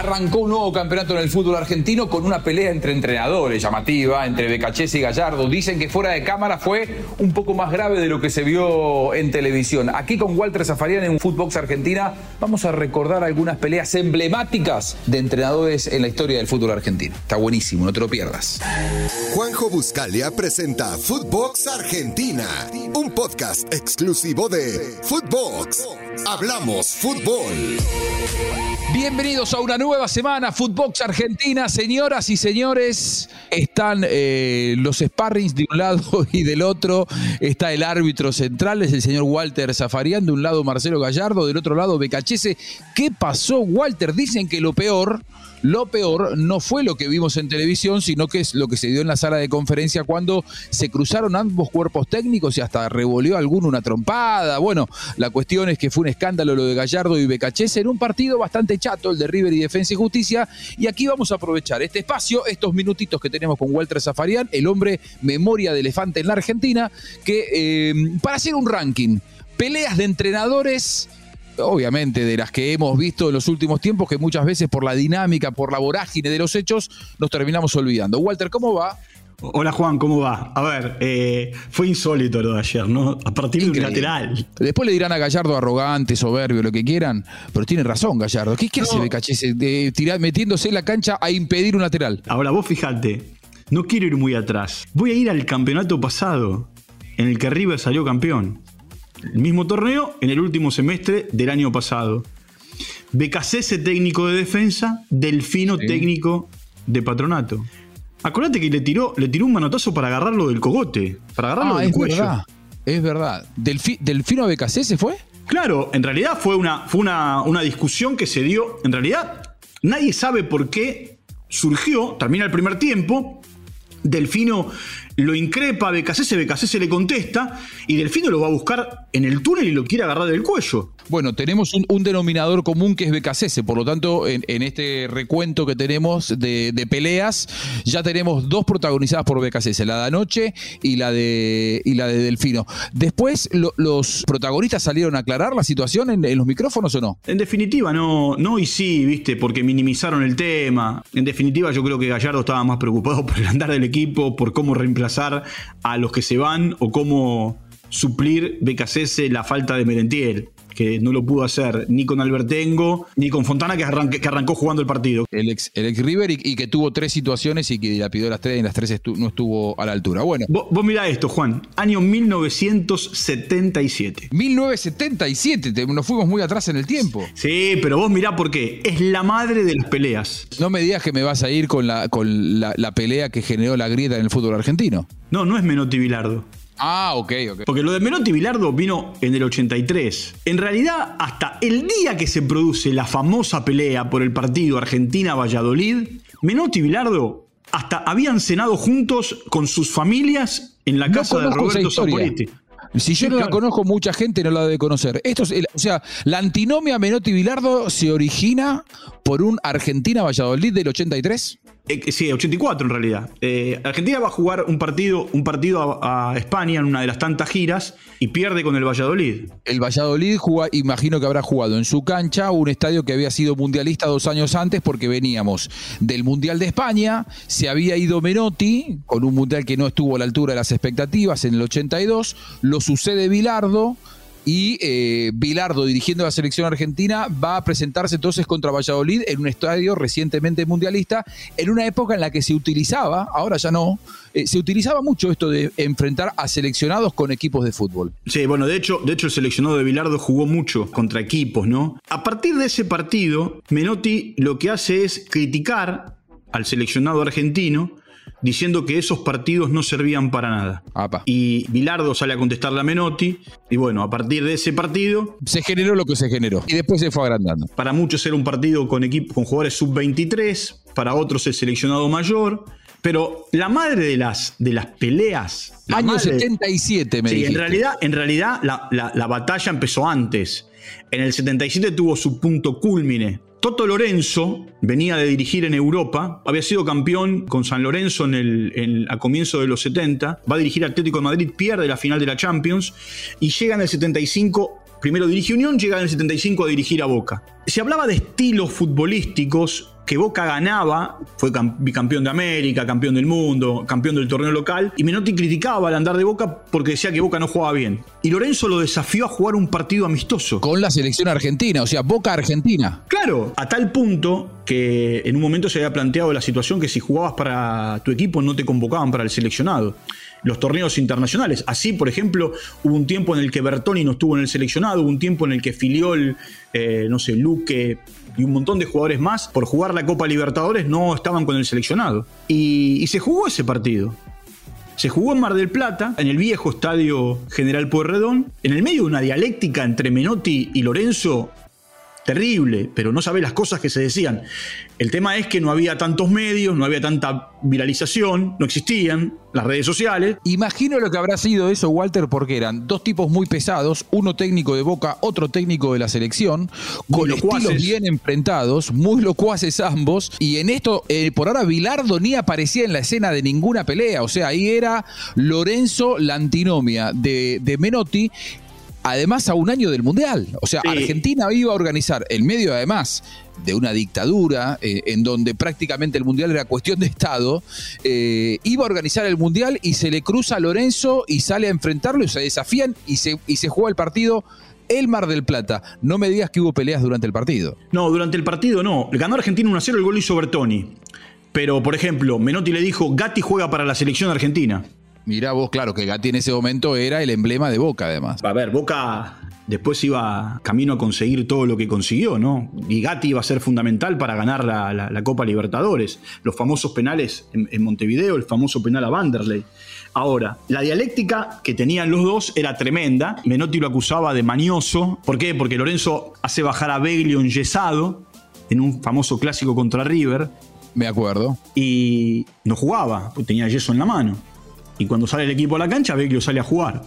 Arrancó un nuevo campeonato en el fútbol argentino con una pelea entre entrenadores llamativa, entre Becachese y Gallardo. Dicen que fuera de cámara fue un poco más grave de lo que se vio en televisión. Aquí con Walter Zafarian en Footbox Argentina vamos a recordar algunas peleas emblemáticas de entrenadores en la historia del fútbol argentino. Está buenísimo, no te lo pierdas. Juanjo Buscalia presenta Footbox Argentina, un podcast exclusivo de Footbox. Hablamos fútbol. Bienvenidos a una nueva semana, Footbox Argentina. Señoras y señores, están eh, los sparrings de un lado y del otro. Está el árbitro central, es el señor Walter Zafarian. De un lado Marcelo Gallardo, del otro lado Becachese. ¿Qué pasó, Walter? Dicen que lo peor lo peor no fue lo que vimos en televisión, sino que es lo que se dio en la sala de conferencia cuando se cruzaron ambos cuerpos técnicos y hasta revolvió alguno una trompada. Bueno, la cuestión es que fue un escándalo lo de Gallardo y Becachese en un partido bastante chato, el de River y Defensa y Justicia. Y aquí vamos a aprovechar este espacio, estos minutitos que tenemos con Walter Zafarian, el hombre memoria de elefante en la Argentina, que eh, para hacer un ranking, peleas de entrenadores obviamente de las que hemos visto en los últimos tiempos, que muchas veces por la dinámica, por la vorágine de los hechos, nos terminamos olvidando. Walter, ¿cómo va? Hola Juan, ¿cómo va? A ver, eh, fue insólito lo de ayer, ¿no? A partir de un lateral. Después le dirán a Gallardo arrogante, soberbio, lo que quieran, pero tiene razón Gallardo. ¿Qué, qué hace Becachese de tirar, metiéndose en la cancha a impedir un lateral? Ahora vos fijate, no quiero ir muy atrás. Voy a ir al campeonato pasado, en el que River salió campeón. El mismo torneo en el último semestre del año pasado. Becasese técnico de defensa, Delfino técnico de patronato. Acordate que le tiró, le tiró un manotazo para agarrarlo del cogote, para agarrarlo ah, del es cuello. Verdad, es verdad. ¿Delfino a Becasese fue? Claro, en realidad fue, una, fue una, una discusión que se dio. En realidad, nadie sabe por qué surgió, termina el primer tiempo, Delfino lo increpa a Becasese, Becasese le contesta y Delfino lo va a buscar en el túnel y lo quiere agarrar del cuello. Bueno, tenemos un, denominador común que es Becasese, por lo tanto, en, este recuento que tenemos de, peleas, ya tenemos dos protagonizadas por Becasese, la de anoche y la de, y la de Delfino. Después, ¿los protagonistas salieron a aclarar la situación en, los micrófonos o no? En definitiva, no, no y sí, viste, porque minimizaron el tema. En definitiva, yo creo que Gallardo estaba más preocupado por el andar del equipo, por cómo reemplazar a los que se van o cómo suplir Becasese la falta de Merentiel que no lo pudo hacer ni con Albertengo ni con Fontana, que, que arrancó jugando el partido. El ex, el ex River y, que tuvo tres situaciones y que la pidió las tres y las tres no estuvo a la altura. Bueno. Vos, vos mirá esto, Juan. Año 1977. 1977, nos fuimos muy atrás en el tiempo. Sí, pero vos mirá por qué. Es la madre de las peleas. No me digas que me vas a ir con la, con la, la pelea que generó la grieta en el fútbol argentino. No, no es Menotti Bilardo. Ah, ok, ok. Porque lo de Menotti Bilardo vino en el 83. En realidad, hasta el día que se produce la famosa pelea por el partido Argentina-Valladolid, Menotti y Bilardo hasta habían cenado juntos con sus familias en la casa de Roberto Zaporetti. Si yo no la conozco, mucha gente no la debe conocer. Esto es, o sea, la antinomia Menotti Bilardo se origina por un Argentina-Valladolid del 83. Eh, sí, 84 en realidad. Eh, Argentina va a jugar un partido, un partido a, España en una de las tantas giras y pierde con el Valladolid. El Valladolid, imagino que habrá jugado en su cancha un estadio que había sido mundialista dos años antes porque veníamos del Mundial de España, se había ido Menotti con un mundial que no estuvo a la altura de las expectativas en el 82, lo sucede Bilardo y eh, Bilardo, dirigiendo la selección argentina, va a presentarse entonces contra Valladolid en un estadio recientemente mundialista, en una época en la que se utilizaba, ahora ya no, eh, se utilizaba mucho esto de enfrentar a seleccionados con equipos de fútbol. Sí, bueno, de hecho, de hecho el seleccionado de Bilardo jugó mucho contra equipos, ¿no? A partir de ese partido, Menotti lo que hace es criticar al seleccionado argentino diciendo que esos partidos no servían para nada. Y Bilardo sale a contestarle a Menotti, y bueno, a partir de ese partido... Se generó lo que se generó, y después se fue agrandando. Para muchos era un partido con, equipo, con jugadores sub-23, para otros el seleccionado mayor, pero la madre de las, de las peleas... Año 77, me Sí, en realidad, en realidad la, la batalla empezó antes. En el 77 tuvo su punto culmine Toto Lorenzo venía de dirigir en Europa, había sido campeón con San Lorenzo a comienzo de los 70, va a dirigir Atlético de Madrid, pierde la final de la Champions y llega en el 75 primero dirige Unión, llega en el 75 a dirigir a Boca. Se hablaba de estilos futbolísticos que Boca ganaba, fue bicampeón de América, campeón del mundo, campeón del torneo local, y Menotti criticaba al andar de Boca porque decía que Boca no jugaba bien. Y Lorenzo lo desafió a jugar un partido amistoso. Con la selección argentina, o sea, Boca Argentina. Claro, a tal punto que en un momento se había planteado la situación que si jugabas para tu equipo no te convocaban para el seleccionado los torneos internacionales. Así, por ejemplo, hubo un tiempo en el que Bertoni no estuvo en el seleccionado, hubo un tiempo en el que Filiol, eh, no sé, Luque y un montón de jugadores más, por jugar la Copa Libertadores, no estaban con el seleccionado. Y, se jugó ese partido. Se jugó en Mar del Plata, en el viejo estadio General Pueyrredón, en el medio de una dialéctica entre Menotti y Lorenzo terrible, pero no sabe las cosas que se decían. El tema es que no había tantos medios, no había tanta viralización, no existían las redes sociales. Imagino lo que habrá sido eso, Walter, porque eran dos tipos muy pesados, uno técnico de Boca, otro técnico de la selección, con estilos bien enfrentados, muy locuaces ambos, y en esto, eh, por ahora, Bilardo ni aparecía en la escena de ninguna pelea, o sea, ahí era Lorenzo la antinomia de, de Menotti, además a un año del Mundial. O sea, Argentina iba a organizar, en medio además de una dictadura, eh, en donde prácticamente el Mundial era cuestión de Estado, eh, iba a organizar el Mundial y se le cruza a Lorenzo y sale a enfrentarlo y se desafían y se, y se juega el partido. El Mar del Plata. No me digas que hubo peleas durante el partido. No, durante el partido no. Ganó Argentina 1-0, el gol hizo Bertoni. Pero, por ejemplo, Menotti le dijo, Gatti juega para la selección argentina. Mirá vos, claro, que Gatti en ese momento era el emblema de Boca, además. A ver, Boca después iba camino a conseguir todo lo que consiguió, ¿no? Y Gatti iba a ser fundamental para ganar la, Copa Libertadores. Los famosos penales en, Montevideo, el famoso penal a Vanderlei. Ahora, la dialéctica que tenían los dos era tremenda. Menotti lo acusaba de manioso. ¿Por qué? Porque Lorenzo hace bajar a Beglio enyesado en un famoso clásico contra River. Me acuerdo. Y no jugaba, porque tenía yeso en la mano. Y cuando sale el equipo a la cancha, Beglio sale a jugar.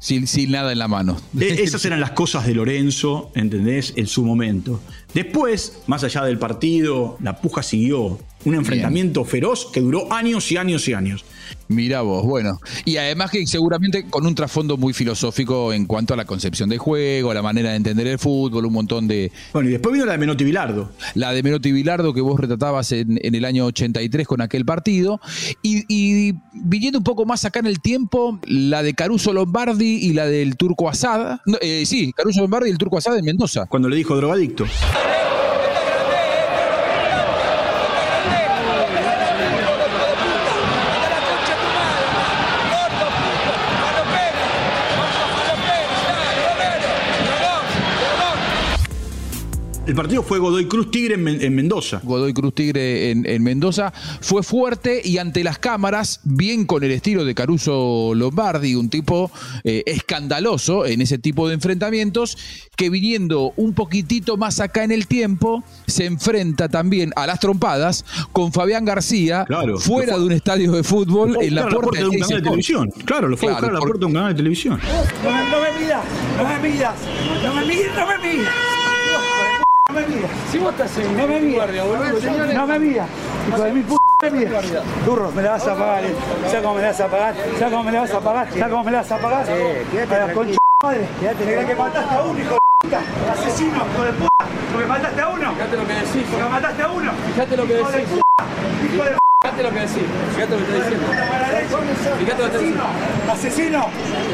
Sin, sin, nada en la mano. E, esas eran las cosas de Lorenzo, ¿entendés? En su momento. Después, más allá del partido, la puja siguió. Un enfrentamiento feroz que duró años y años y años. Mira vos, bueno. Y además que seguramente con un trasfondo muy filosófico en cuanto a la concepción del juego, la manera de entender el fútbol, un montón de... Bueno, y después vino la de Menotti Bilardo. La de Menotti Bilardo que vos retratabas en, el año 83 con aquel partido. Y, viniendo un poco más acá en el tiempo, la de Caruso Lombardi y la del Turco Asad. Eh, sí, Caruso Lombardi y el Turco Asad en Mendoza. Cuando le dijo drogadicto. El partido fue Godoy Cruz Tigre en, Mendoza. Godoy Cruz Tigre en, Mendoza. Fue fuerte y ante las cámaras, bien con el estilo de Caruso Lombardi, un tipo eh, escandaloso en ese tipo de enfrentamientos, que viniendo un poquitito más acá en el tiempo, se enfrenta también a las trompadas con Fabián García, fuera de un estadio de fútbol, en la puerta, de un canal de televisión. Claro, lo fue a buscar a la puerta de un canal de televisión. No, me midas, no me midas, no me midas, no me midas. No me mira. Si vos estás en no me mira. No me mira. Hijo de mi p me mira. Turro, me la vas a pagar. Eh. ¿Sabes cómo me la vas a pagar? ¿Sabes cómo me la vas a pagar? ¿Sabes cómo me la vas a pagar? Sí, quédate tranquilo. madre. Quédate que mataste a uno, hijo de puta. Asesino, hijo de puta. Porque mataste a uno. Fíjate lo que decís. Porque mataste a uno. Fíjate lo que decís. Hijo de Fíjate lo que decís. Fíjate lo que estoy diciendo. Fíjate lo que diciendo. Asesino.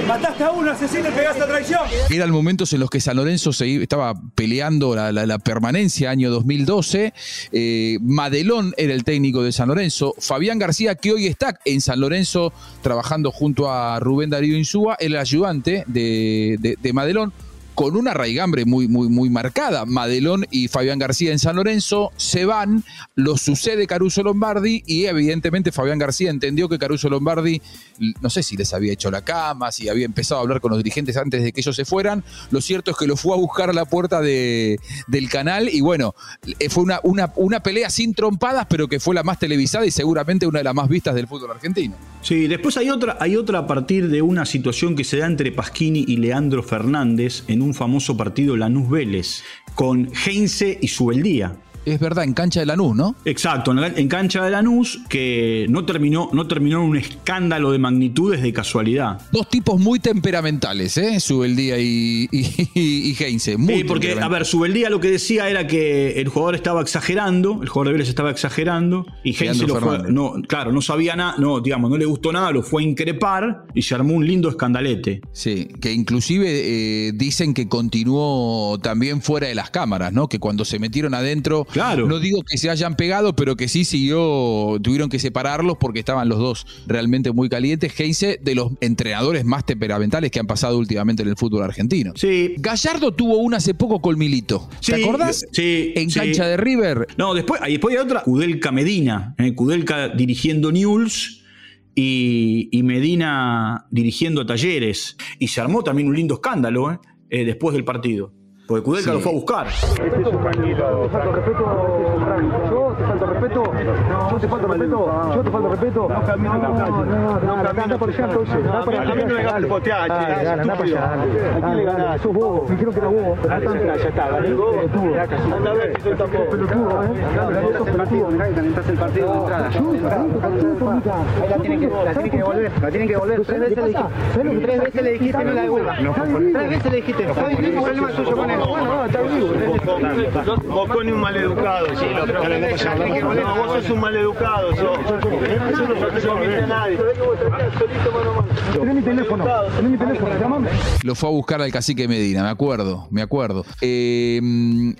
Mataste a uno, asesino y pegaste a traición. Eran momentos en los que San Lorenzo se estaba peleando la, permanencia, año 2012. Eh, Madelón era el técnico de San Lorenzo. Fabián García, que hoy está en San Lorenzo trabajando junto a Rubén Darío Insúa, el ayudante de, de, de Madelón con una raigambre muy, muy, muy marcada. Madelón y Fabián García en San Lorenzo se van, lo sucede Caruso Lombardi y evidentemente Fabián García entendió que Caruso Lombardi, no sé si les había hecho la cama, si había empezado a hablar con los dirigentes antes de que ellos se fueran. Lo cierto es que lo fue a buscar a la puerta de, del canal y bueno, eh, fue una, una, una pelea sin trompadas, pero que fue la más televisada y seguramente una de las más vistas del fútbol argentino. Sí, después hay otra, hay otra a partir de una situación que se da entre Pasquini y Leandro Fernández en un famoso partido Lanús Vélez, con Heinze y Subeldía. Es verdad, en cancha de Lanús, ¿no? Exacto, en, la- en cancha de Lanús, que no terminó, no terminó en un escándalo de magnitudes de casualidad. Dos tipos muy temperamentales, ¿eh? Subeldía y, y, y Heinze. Muy Sí, porque, a ver, Subeldía lo que decía era que el jugador estaba exagerando, el jugador de Vélez estaba exagerando, y Heinze lo fue, no, claro, no sabía nada, no, digamos, no le gustó nada, lo fue a increpar y se armó un lindo escandalete. Sí, que inclusive eh, dicen que continuó también fuera de las cámaras, ¿no? Que cuando se metieron adentro, Claro. no digo que se hayan pegado, pero que sí siguió, tuvieron que separarlos porque estaban los dos realmente muy calientes. Heinze, de los entrenadores más temperamentales que han pasado últimamente en el fútbol argentino. Sí. Gallardo tuvo una hace poco con Milito. ¿Te acordás? sí, En sí. cancha de River. No, después, ahí después hay otra, Kudelka Medina, eh, Kudelka dirigiendo News y, y Medina dirigiendo a Talleres. Y se armó también un lindo escándalo eh, eh, después del partido. Porque Kudelka Sí. lo fue a buscar. Yo te falto respeto, yo te respeto, yo te respeto. No camino la calle. No, no, anda por allá entonces. anda por allá. A mí no me hagas putear, che, Dale, dale, anda por allá. ¿A quién le ganás? Sos bobo, me quiero que era bobo. Ya está, ya está, ¿vale? Anda a ver si soy tampoco. Pelotudo, ¿eh? Sos pelotudo. Mirá que calentás el partido de entrada. Ahí la tienen que, devolver, la tienen que devolver. Tres veces le dijiste, tres veces le dijiste no la devuelvas. Tres veces le dijiste, está bien, no problema tuyo con él. Bueno, no, está vivo. Vos con un maleducado, sí, lo No, vos sos un maleducado, sos. Eso no a nadie. Tenés mi teléfono, tenés mi teléfono, llamame. Lo fue a buscar al cacique Medina, me acuerdo, me acuerdo. Eh,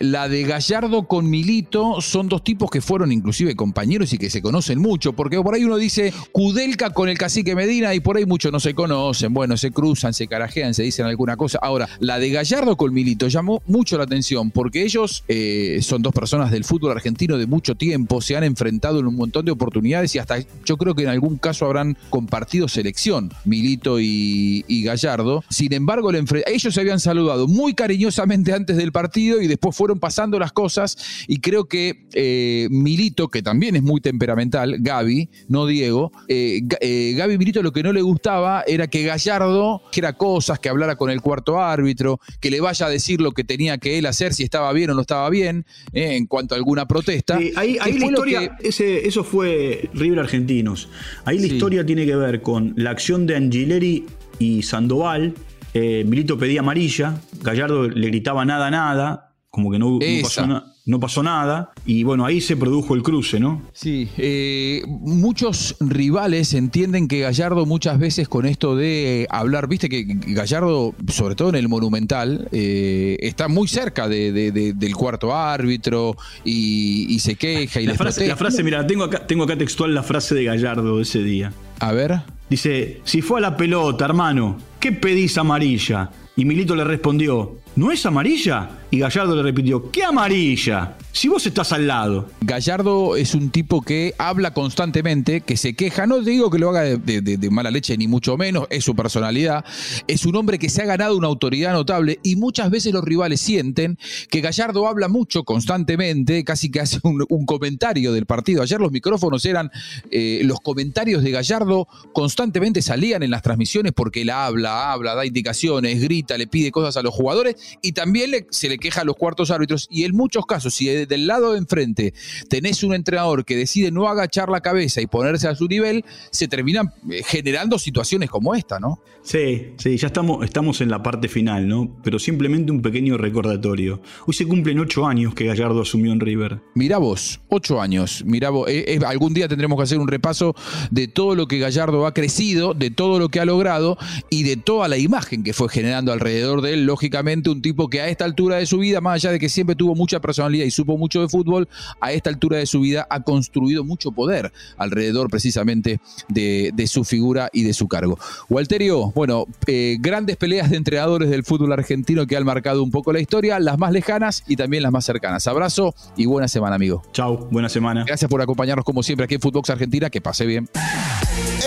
la de Gallardo con Milito son dos tipos que fueron inclusive compañeros y que se conocen mucho, porque por ahí uno dice Kudelka con el cacique Medina y por ahí muchos no se conocen, bueno, se cruzan, se carajean, se dicen alguna cosa. Ahora, la de Gallardo con Milito llamó mucho la atención, porque ellos eh, son dos personas del fútbol argentino de mucho tiempo, se han enfrentado en un montón de oportunidades y hasta yo creo que en algún caso habrán compartido selección, Milito y, y Gallardo. Sin embargo, el ellos se habían saludado muy cariñosamente antes del partido y después fueron pasando las cosas y creo que eh, Milito, que también es muy temperamental, Gaby, no Diego, eh, eh, Gaby Milito lo que no le gustaba era que Gallardo dijera cosas, que hablara con el cuarto árbitro, que le vaya a decir lo que tenía que él hacer, si estaba bien o no estaba bien, eh, en cuanto a alguna protesta. Sí, ahí ahí la historia, que- ese, eso fue River Argentinos. Ahí la Sí. historia tiene que ver con la acción de Angileri y Sandoval. Eh, Milito pedía amarilla, Gallardo le gritaba nada, nada, como que no, no pasó, na- no pasó nada. Y bueno, ahí se produjo el cruce, ¿no? Sí, eh, muchos rivales entienden que Gallardo muchas veces con esto de hablar, viste que Gallardo, sobre todo en el Monumental, eh, está muy cerca de- de- de- del cuarto árbitro y, y se queja y La frase, la frase, mira, tengo acá, tengo acá textual la frase de Gallardo de ese día. A ver, Dice, si fue a la pelota, hermano, ¿qué pedís amarilla? Y Milito le respondió, ¿no es amarilla? Y Gallardo le repitió, ¿qué amarilla? Si vos estás al lado. Gallardo es un tipo que habla constantemente, que se queja, no digo que lo haga de, mala leche ni mucho menos, es su personalidad, es un hombre que se ha ganado una autoridad notable y muchas veces los rivales sienten que Gallardo habla mucho constantemente, casi que hace un, un comentario del partido. Ayer los micrófonos eran, eh, los comentarios de Gallardo constantemente salían en las transmisiones porque él habla, habla, da indicaciones, grita, le pide cosas a los jugadores y también le- se le queja a los cuartos árbitros y en muchos casos, si de- del lado de enfrente tenés un entrenador que decide no agachar la cabeza y ponerse a su nivel, se terminan eh, generando situaciones como esta, ¿no? Sí, sí, ya estamos, estamos en la parte final, ¿no? Pero simplemente un pequeño recordatorio. Hoy se cumplen ocho años que Gallardo asumió en River. Mirá vos, ocho años. Mirá vos, eh, eh, algún día tendremos que hacer un repaso de todo lo que Gallardo ha crecido, de todo lo que ha logrado y de toda la imagen que fue generando alrededor de él. Lógicamente, un tipo que a esta altura de su vida, más allá de que siempre tuvo mucha personalidad y supo mucho de fútbol, a esta altura de su vida ha construido mucho poder alrededor precisamente de, de su figura y de su cargo. Walterio, bueno, eh, grandes peleas de entrenadores del fútbol argentino que han marcado un poco la historia, las más lejanas y también las más cercanas. Abrazo y buena semana, amigo. Chau, buena semana. Gracias por acompañarnos como siempre aquí en Footbox Argentina. Que pase bien.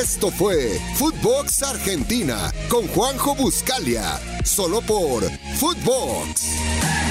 Esto fue Footbox Argentina con Juanjo Buscalia, solo por Footbox.